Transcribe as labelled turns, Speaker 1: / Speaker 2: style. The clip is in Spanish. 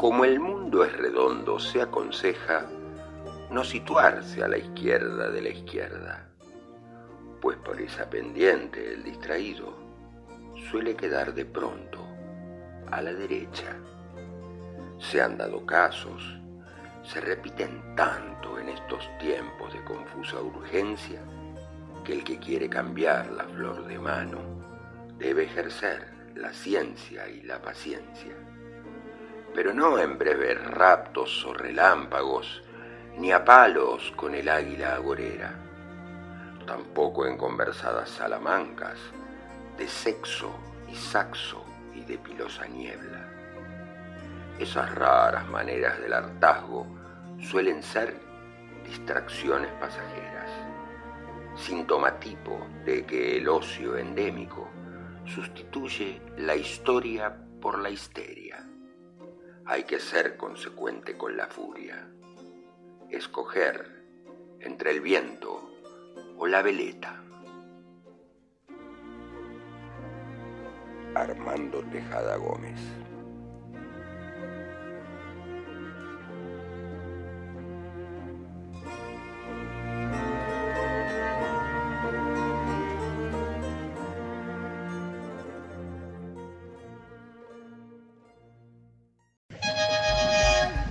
Speaker 1: Como el mundo es redondo, se aconseja no situarse a la izquierda de la izquierda, pues por esa pendiente el distraído suele quedar de pronto a la derecha. Se han dado casos, se repiten tanto en estos tiempos de confusa urgencia, que el que quiere cambiar la flor de mano debe ejercer la ciencia y la paciencia, pero no en breves raptos o relámpagos, ni a palos con el águila agorera, tampoco en conversadas salamancas de sexo y saxo y de pilosa niebla. Esas raras maneras del hartazgo suelen ser distracciones pasajeras, sintomatipo de que el ocio endémico sustituye la historia por la histeria. Hay que ser consecuente con la furia, escoger entre el viento o la veleta. Armando Tejada Gómez.